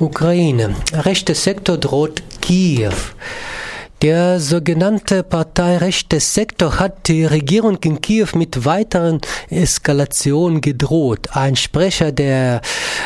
Ukraine. Rechter Sektor droht Kiew. Der sogenannte parteirechte Sektor hat die Regierung in Kiew mit weiteren Eskalationen gedroht. Ein Sprecher der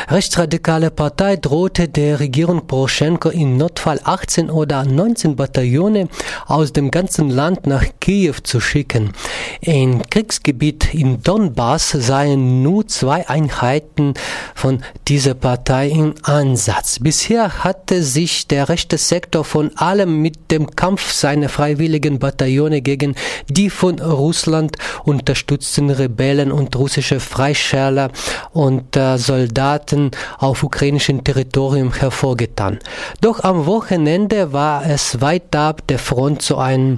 rechtsradikalen Partei drohte der Regierung Poroschenko im Notfall 18 oder 19 Bataillone aus dem ganzen Land nach Kiew zu schicken. Im Kriegsgebiet im Donbass seien nur zwei Einheiten von dieser Partei im Ansatz. Bisher hatte sich der rechte Sektor von allem mit dem Kampf seiner freiwilligen Bataillone gegen die von Russland unterstützten Rebellen und russische Freischärler und äh, Soldaten auf ukrainischem Territorium hervorgetan. Doch am Wochenende war es weit ab der Front zu einer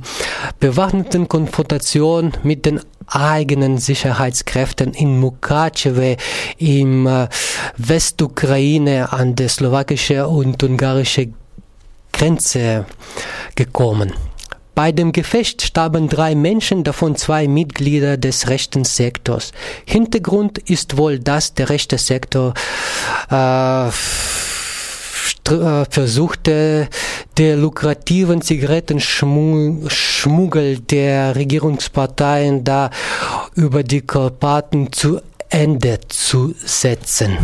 bewaffneten Konfrontation mit den eigenen Sicherheitskräften in Mukachewe im äh, Westukraine an der slowakischen und ungarischen Grenze gekommen. Bei dem Gefecht starben drei Menschen, davon zwei Mitglieder des rechten Sektors. Hintergrund ist wohl, dass der rechte Sektor äh, versuchte, der lukrativen Zigarettenschmuggel der Regierungsparteien da über die Karpaten zu Ende zu setzen.